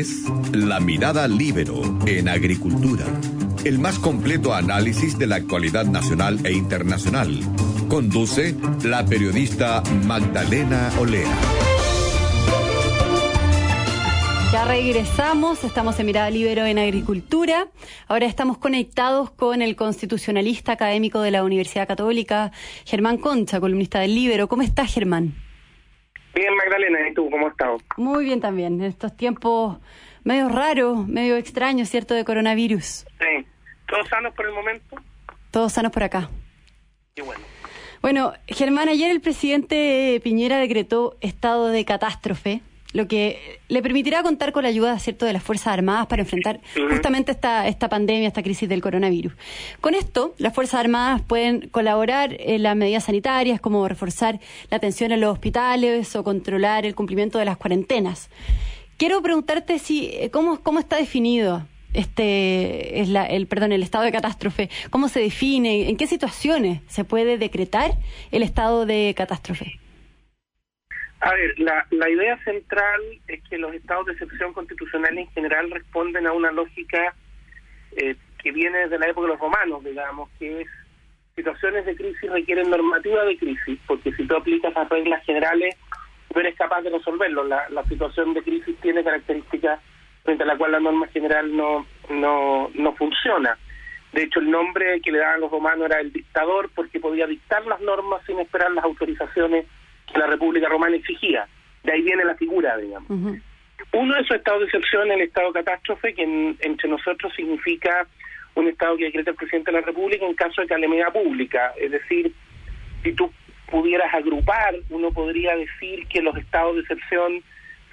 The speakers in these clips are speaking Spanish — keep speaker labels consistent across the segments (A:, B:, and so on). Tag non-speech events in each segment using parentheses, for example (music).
A: es La Mirada Libero en Agricultura, el más completo análisis de la actualidad nacional e internacional. Conduce la periodista Magdalena Olea.
B: Ya regresamos, estamos en Mirada Libero en Agricultura. Ahora estamos conectados con el constitucionalista académico de la Universidad Católica, Germán Concha, columnista del Libero. ¿Cómo estás, Germán?
C: Bien, Magdalena, ¿y tú cómo estás?
B: Muy bien también, en estos tiempos medio raros, medio extraños, ¿cierto?, de coronavirus.
C: Sí. ¿Todos sanos por el momento?
B: Todos sanos por acá.
C: Qué bueno.
B: Bueno, Germán, ayer el presidente Piñera decretó estado de catástrofe lo que le permitirá contar con la ayuda cierto de las Fuerzas Armadas para enfrentar justamente esta, esta pandemia, esta crisis del coronavirus. Con esto, las Fuerzas Armadas pueden colaborar en las medidas sanitarias, como reforzar la atención en los hospitales o controlar el cumplimiento de las cuarentenas. Quiero preguntarte si eh, cómo, cómo está definido este es la, el perdón el estado de catástrofe cómo se define en qué situaciones se puede decretar el estado de catástrofe
C: a ver, la, la idea central es que los estados de excepción constitucional en general responden a una lógica eh, que viene desde la época de los romanos, digamos, que es situaciones de crisis requieren normativa de crisis, porque si tú aplicas las reglas generales, no eres capaz de resolverlo. La, situación de crisis tiene características frente a la cual la norma general no, no, no funciona. De hecho, el nombre que le daban los romanos era el dictador, porque podía dictar las normas sin esperar las autorizaciones la República Romana exigía. De ahí viene la figura, digamos. Uno de esos estados de excepción es el estado de catástrofe, que entre nosotros significa un estado que decreta el presidente de la República en caso de calamidad pública. Es decir, si tú pudieras agrupar, uno podría decir que los estados de excepción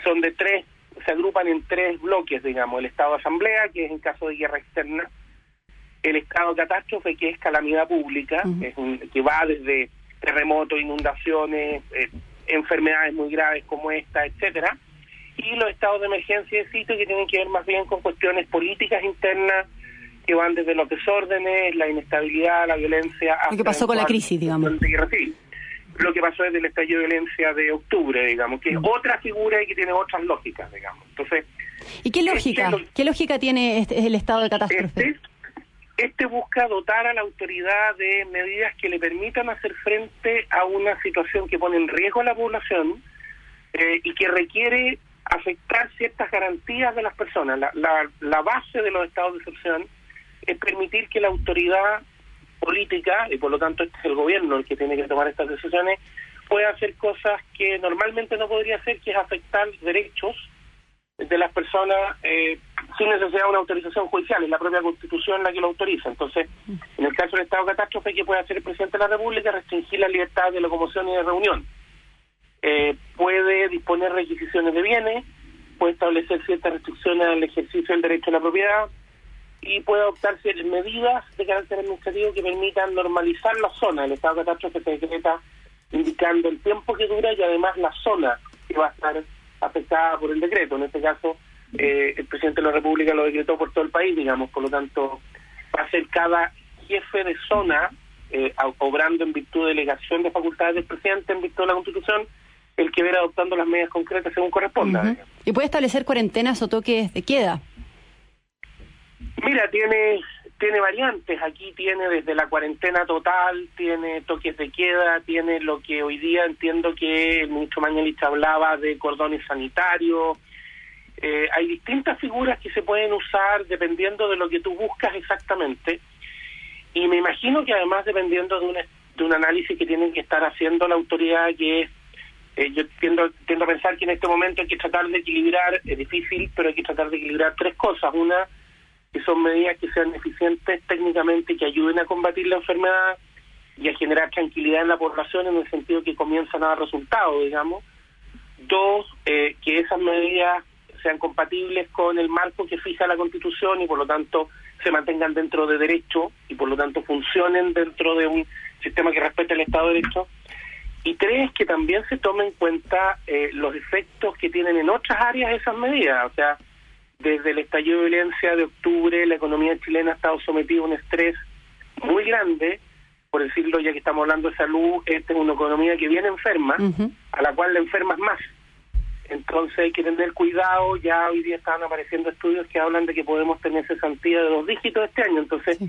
C: son de tres, se agrupan en tres bloques, digamos, el estado de asamblea, que es en caso de guerra externa, el estado de catástrofe, que es calamidad pública, es un, que va desde terremotos, inundaciones, eh, enfermedades muy graves como esta, etcétera, y los estados de emergencia de sitio que tienen que ver más bien con cuestiones políticas internas que van desde los desórdenes, la inestabilidad, la violencia.
B: Lo que pasó con la crisis, digamos.
C: Lo que pasó desde el estallido de violencia de octubre, digamos, que es otra figura y que tiene otras lógicas, digamos. Entonces,
B: ¿Y qué lógica? ¿Qué lógica tiene este, el estado de catástrofe?
C: Este, este busca dotar a la autoridad de medidas que le permitan hacer frente a una situación que pone en riesgo a la población eh, y que requiere afectar ciertas garantías de las personas. La, la, la base de los estados de excepción es permitir que la autoridad política, y por lo tanto este es el gobierno el que tiene que tomar estas decisiones, pueda hacer cosas que normalmente no podría hacer, que es afectar derechos de las personas eh, sin necesidad de una autorización judicial, es la propia Constitución la que lo autoriza. Entonces, en el caso del estado de catástrofe, ¿qué puede hacer el presidente de la República? Restringir la libertad de locomoción y de reunión. Eh, puede disponer requisiciones de bienes, puede establecer ciertas restricciones al ejercicio del derecho a la propiedad y puede adoptar medidas de carácter administrativo que permitan normalizar la zona. El estado de catástrofe se decreta indicando el tiempo que dura y además la zona que va a estar afectada por el decreto. En este caso, eh, el presidente de la República lo decretó por todo el país, digamos, por lo tanto, va a ser cada jefe de zona, eh, obrando en virtud de delegación de facultades del presidente en virtud de la Constitución, el que verá adoptando las medidas concretas según corresponda.
B: ¿Y puede establecer cuarentenas o toques de queda?
C: Mira, tiene tiene variantes. Aquí tiene desde la cuarentena total, tiene toques de queda, tiene lo que hoy día entiendo que el ministro Mañalich hablaba de cordones sanitarios. Eh, hay distintas figuras que se pueden usar dependiendo de lo que tú buscas exactamente. Y me imagino que además dependiendo de un, de un análisis que tienen que estar haciendo la autoridad, que es, eh, yo tiendo, tiendo a pensar que en este momento hay que tratar de equilibrar, es difícil, pero hay que tratar de equilibrar tres cosas. Una, que son medidas que sean eficientes técnicamente que ayuden a combatir la enfermedad y a generar tranquilidad en la población en el sentido que comienzan a dar resultados, digamos. Dos, eh, que esas medidas sean compatibles con el marco que fija la Constitución y por lo tanto se mantengan dentro de derecho y por lo tanto funcionen dentro de un sistema que respete el Estado de Derecho. Y tres, que también se tomen en cuenta eh, los efectos que tienen en otras áreas esas medidas. O sea, desde el estallido de violencia de octubre, la economía chilena ha estado sometida a un estrés muy grande, por decirlo ya que estamos hablando de salud, esta es una economía que viene enferma, a la cual la enfermas más. Entonces hay que tener cuidado, ya hoy día están apareciendo estudios que hablan de que podemos tener cesantía de dos dígitos este año, entonces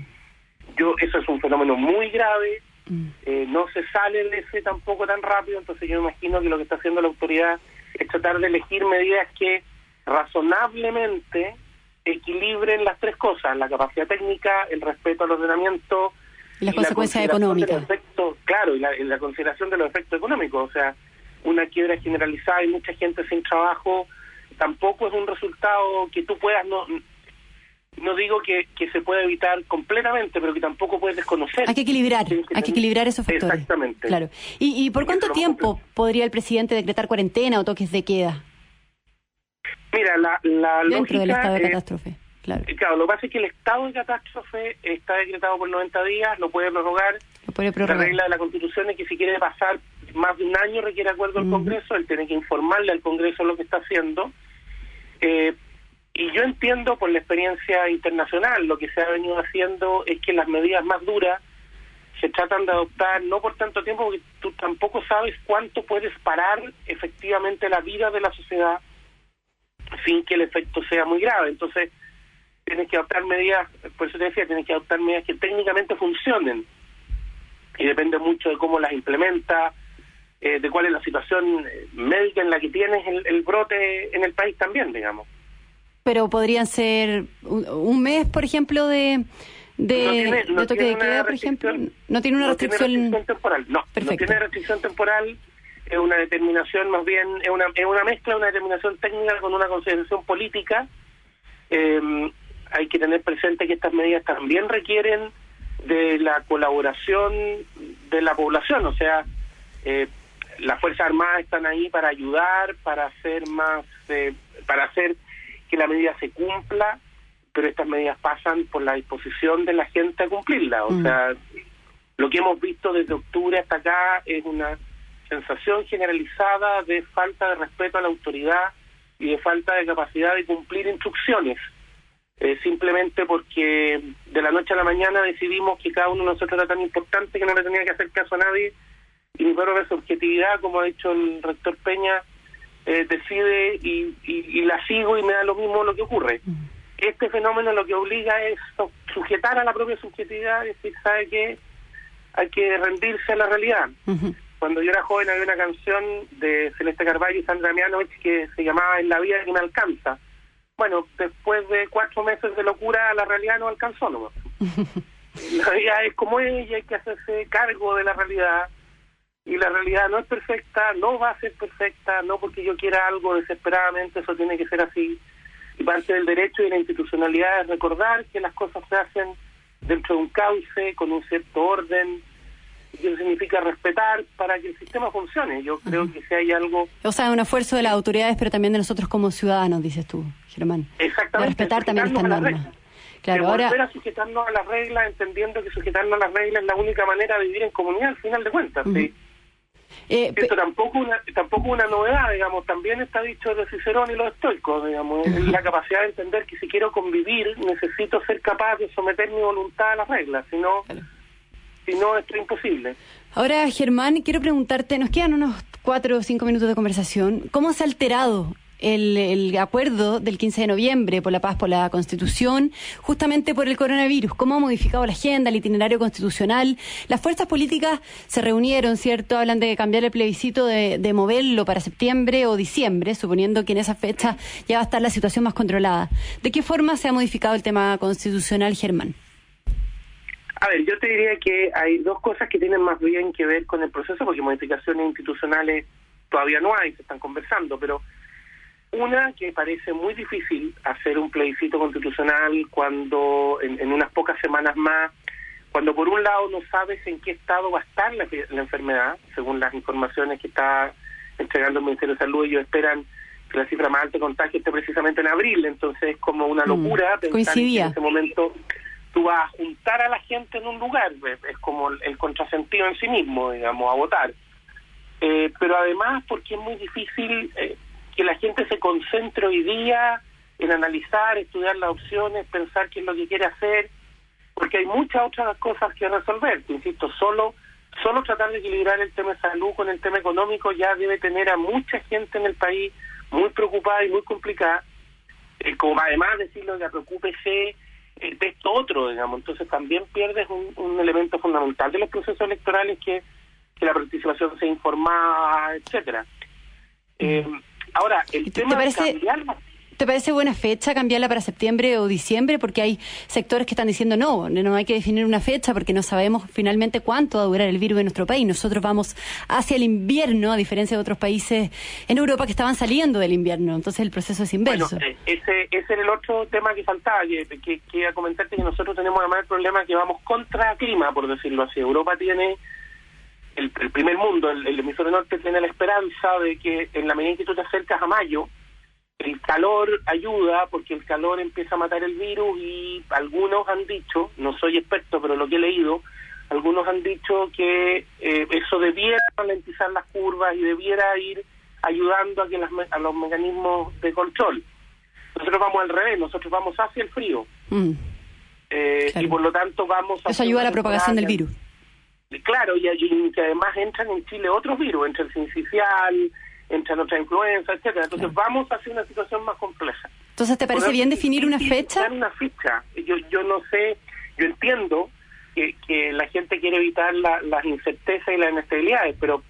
C: yo eso es un fenómeno muy grave, mm. eh, no se sale de ese tampoco tan rápido, entonces yo imagino que lo que está haciendo la autoridad es tratar de elegir medidas que razonablemente equilibren las tres cosas, la capacidad técnica, el respeto al ordenamiento
B: y las consecuencias económicas.
C: claro, y la, consideración de los efectos económicos, o sea, una quiebra generalizada y mucha gente sin trabajo tampoco es un resultado que tú puedas no no digo que, que se pueda evitar completamente, pero que tampoco puedes desconocer.
B: Hay que equilibrar, hay que equilibrar esos factores.
C: Exactamente.
B: Claro. ¿Y, y por cuánto tiempo podría el presidente decretar cuarentena o toques de queda?
C: Mira, la, la
B: Dentro del estado de catástrofe. Claro.
C: Eh, claro, lo que pasa es que el estado de catástrofe está decretado por 90 días, lo puede prorrogar.
B: Lo puede prorrogar.
C: La regla de la Constitución es que si quiere pasar más de un año requiere acuerdo del Congreso, él tiene que informarle al Congreso lo que está haciendo. Eh, y yo entiendo por la experiencia internacional, lo que se ha venido haciendo es que las medidas más duras se tratan de adoptar no por tanto tiempo, porque tú tampoco sabes cuánto puedes parar efectivamente la vida de la sociedad sin que el efecto sea muy grave. Entonces, tienes que adoptar medidas, por eso te decía, tienes que adoptar medidas que técnicamente funcionen. Y depende mucho de cómo las implementa, eh, de cuál es la situación eh, médica en la que tienes el, brote en el país también, digamos.
B: Pero podrían ser un, mes, por ejemplo, de, de, toque de queda, por ejemplo. No tiene una restricción,
C: temporal. No, no tiene restricción temporal. Es una determinación, más bien, es una, es una mezcla, una determinación técnica con una consideración política. Eh, hay que tener presente que estas medidas también requieren de la colaboración de la población, o sea, eh, las Fuerzas Armadas están ahí para ayudar, para hacer más, eh, para hacer que la medida se cumpla, pero estas medidas pasan por la disposición de la gente a cumplirla. O mm. sea, lo que hemos visto desde octubre hasta acá es una sensación generalizada de falta de respeto a la autoridad y de falta de capacidad de cumplir instrucciones. Eh, simplemente porque de la noche a la mañana decidimos que cada uno de nosotros era tan importante que no le tenía que hacer caso a nadie y mi propia subjetividad, como ha dicho el rector Peña, eh, decide y, y, la sigo y me da lo mismo lo que ocurre. Este fenómeno lo que obliga es sujetar a la propia subjetividad y decir, ¿sabe qué? Hay que rendirse a la realidad. Cuando yo era joven había una canción de Celeste Carvalho y Sandra Mianovich que se llamaba En la vida que me alcanza bueno, después de cuatro meses de locura, la realidad no alcanzó nomás. (laughs) la realidad es como ella, hay que hacerse cargo de la realidad. Y la realidad no es perfecta, no va a ser perfecta, no porque yo quiera algo desesperadamente, eso tiene que ser así. Y parte del derecho y la institucionalidad es recordar que las cosas se hacen dentro de un cauce, con un cierto orden, y eso significa respetar para que el sistema funcione. Yo creo que si hay algo...
B: O sea, un esfuerzo de las autoridades, pero también de nosotros como ciudadanos, dices tú. Germán.
C: Exactamente.
B: respetar también estas normas.
C: Claro, ahora... a sujetarnos a las reglas, entendiendo que sujetarnos a las reglas es la única manera de vivir en comunidad, al final de cuentas. ¿sí? Eh, Esto tampoco una, tampoco una novedad, digamos, también está dicho de Cicerón y los estoicos, digamos, la capacidad de entender que si quiero convivir necesito ser capaz de someter mi voluntad a las reglas, si no, si no esto es imposible.
B: Ahora, Germán, quiero preguntarte, nos quedan unos cuatro o cinco minutos de conversación, ¿cómo se ha alterado el, acuerdo del 15 de noviembre por la paz, por la constitución, justamente por el coronavirus. ¿Cómo ha modificado la agenda, el itinerario constitucional? Las fuerzas políticas se reunieron, ¿cierto? Hablan de cambiar el plebiscito, de, de moverlo para septiembre o diciembre, suponiendo que en esa fecha ya va a estar la situación más controlada. ¿De qué forma se ha modificado el tema constitucional, Germán?
C: A ver, yo te diría que hay dos cosas que tienen más bien que ver con el proceso, porque modificaciones institucionales todavía no hay, se están conversando, pero una, que parece muy difícil hacer un plebiscito constitucional cuando en, unas pocas semanas más, cuando por un lado no sabes en qué estado va a estar la, enfermedad, según las informaciones que está entregando el Ministerio de Salud, ellos esperan que la cifra más alta de contagio esté precisamente en abril, entonces es como una mm, locura pensar que en ese momento tú vas a juntar a la gente en un lugar, es como el contrasentido en sí mismo, digamos, a votar. Eh, pero además porque es muy difícil eh, que la gente se concentre hoy día en analizar, estudiar las opciones, pensar qué es lo que quiere hacer, porque hay muchas otras cosas que resolver. Te insisto, solo solo tratar de equilibrar el tema de salud con el tema económico ya debe tener a mucha gente en el país muy preocupada y muy complicada, eh, como además decirlo, que preocúpese eh, de esto otro, digamos. Entonces también pierdes un, elemento fundamental de los procesos electorales que, que la participación sea informada, etcétera. Eh, ahora, el tema de
B: ¿Te parece buena fecha cambiarla para septiembre o diciembre? Porque hay sectores que están diciendo no, no hay que definir una fecha porque no sabemos finalmente cuánto va a durar el virus en nuestro país. Nosotros vamos hacia el invierno, a diferencia de otros países en Europa que estaban saliendo del invierno. Entonces el proceso es inverso.
C: Bueno, ese, ese era el otro tema que faltaba, que, que, que comentarte que nosotros tenemos además el problema que vamos contra clima, por decirlo así. Europa tiene el, primer mundo, el, el hemisferio norte tiene la esperanza de que en la medida en que tú te acercas a mayo, el calor ayuda porque el calor empieza a matar el virus y algunos han dicho, no soy experto, pero lo que he leído, algunos han dicho que eh, eso debiera ralentizar las curvas y debiera ir ayudando a que a los mecanismos de control. Nosotros vamos al revés, nosotros vamos hacia el frío. Mm. Eh, y por lo tanto vamos
B: a... Eso ayuda a la propagación del virus.
C: Claro, y, y, que además entran en Chile otros virus, entre el sincicial, entre nuestra influencia, etcétera. Entonces vamos hacia una situación más compleja.
B: Entonces, ¿te parece bien definir una fecha?
C: Una fecha. Yo, yo no sé, yo entiendo que, que la gente quiere evitar las incertezas y las inestabilidades, pero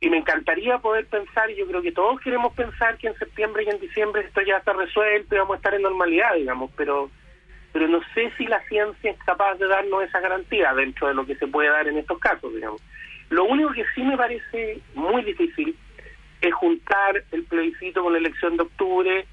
C: y me encantaría poder pensar, y yo creo que todos queremos pensar que en septiembre y en diciembre esto ya está resuelto y vamos a estar en normalidad, digamos, pero pero no sé si la ciencia es capaz de darnos esa garantía dentro de lo que se puede dar en estos casos, digamos. Lo único que sí me parece muy difícil es juntar el plebiscito con la elección de octubre,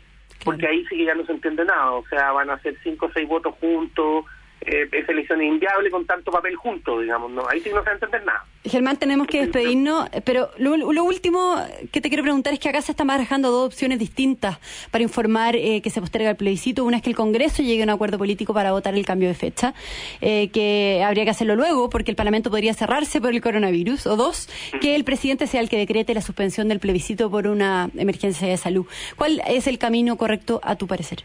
C: porque ahí sí que ya no se entiende nada, o sea, van a ser cinco o seis votos juntos, eh, esa elección es inviable con tanto papel junto, digamos, ¿no? Ahí sí no se va a entender nada.
B: Germán, tenemos que despedirnos, pero lo, último que te quiero preguntar es que acá se están barajando dos opciones distintas para informar eh, que se posterga el plebiscito. Una es que el Congreso llegue a un acuerdo político para votar el cambio de fecha, eh, que habría que hacerlo luego porque el Parlamento podría cerrarse por el coronavirus. O dos, que el presidente sea el que decrete la suspensión del plebiscito por una emergencia de salud. ¿Cuál es el camino correcto a tu parecer?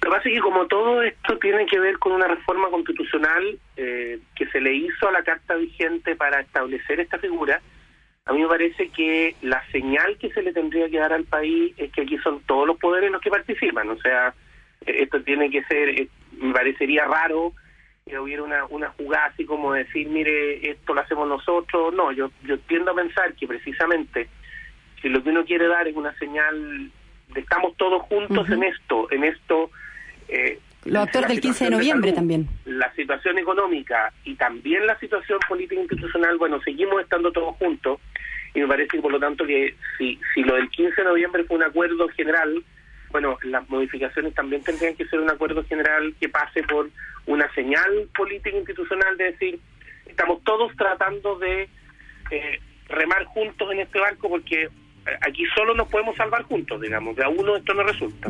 C: Lo que pasa es que como todo esto tiene que ver con una reforma constitucional eh, que se le hizo a la Carta vigente para establecer esta figura, a mí me parece que la señal que se le tendría que dar al país es que aquí son todos los poderes los que participan. O sea, esto tiene que ser, eh, me parecería raro que hubiera una, una jugada así como decir, mire, esto lo hacemos nosotros. No, yo, yo tiendo a pensar que precisamente si lo que uno quiere dar es una señal de estamos todos juntos en esto, en esto
B: eh, Los actores del 15 de noviembre también.
C: La situación económica y también la situación política institucional, bueno, seguimos estando todos juntos y me parece que por lo tanto que si, si lo del 15 de noviembre fue un acuerdo general, bueno, las modificaciones también tendrían que ser un acuerdo general que pase por una señal política institucional de decir, estamos todos tratando de eh, remar juntos en este barco porque aquí solo nos podemos salvar juntos, digamos, de a uno esto no resulta.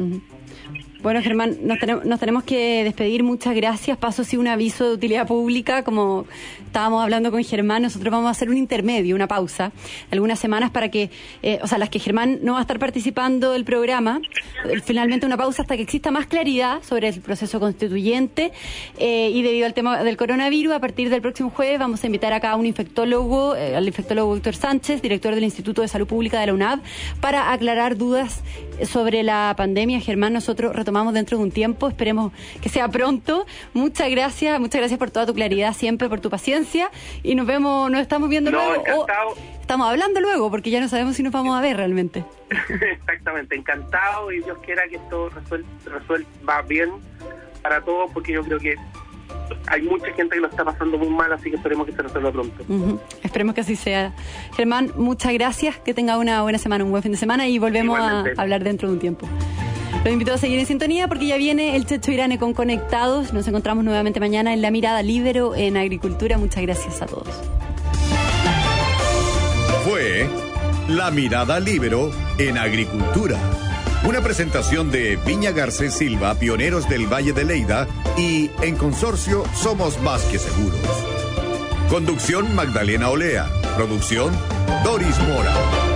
B: Bueno, Germán, nos tenemos, nos tenemos que despedir. Muchas gracias. Paso sí un aviso de utilidad pública. Como estábamos hablando con Germán, nosotros vamos a hacer un intermedio, una pausa, algunas semanas para que, eh, o sea, las que Germán no va a estar participando del programa, eh, finalmente una pausa hasta que exista más claridad sobre el proceso constituyente. Eh, y debido al tema del coronavirus, a partir del próximo jueves vamos a invitar acá a un infectólogo, al infectólogo Víctor Sánchez, director del Instituto de Salud Pública de la UNAD, para aclarar dudas sobre la pandemia. Germán, nosotros retomamos dentro de un tiempo, esperemos que sea pronto. Muchas gracias, muchas gracias por toda tu claridad siempre, por tu paciencia y nos vemos, nos estamos viendo luego. estamos hablando luego porque ya no sabemos si nos vamos a ver realmente. (laughs)
C: Exactamente, encantado y Dios quiera que esto resuelva bien para todos porque yo creo que hay mucha gente que lo está pasando muy mal, así que esperemos que se resuelva pronto.
B: Esperemos que así sea. Germán, muchas gracias, que tenga una buena semana, un buen fin de semana y volvemos a hablar dentro de un tiempo. Los invito a seguir en sintonía porque ya viene el Checho Irane con Conectados. Nos encontramos nuevamente mañana en La Mirada Libero en Agricultura. Muchas gracias a todos.
A: Fue La Mirada Libero en Agricultura una presentación de Viña Garcés Silva, pioneros del Valle de Leida, y en consorcio Somos Más que Seguros. Conducción Magdalena Olea. Producción Doris Mora.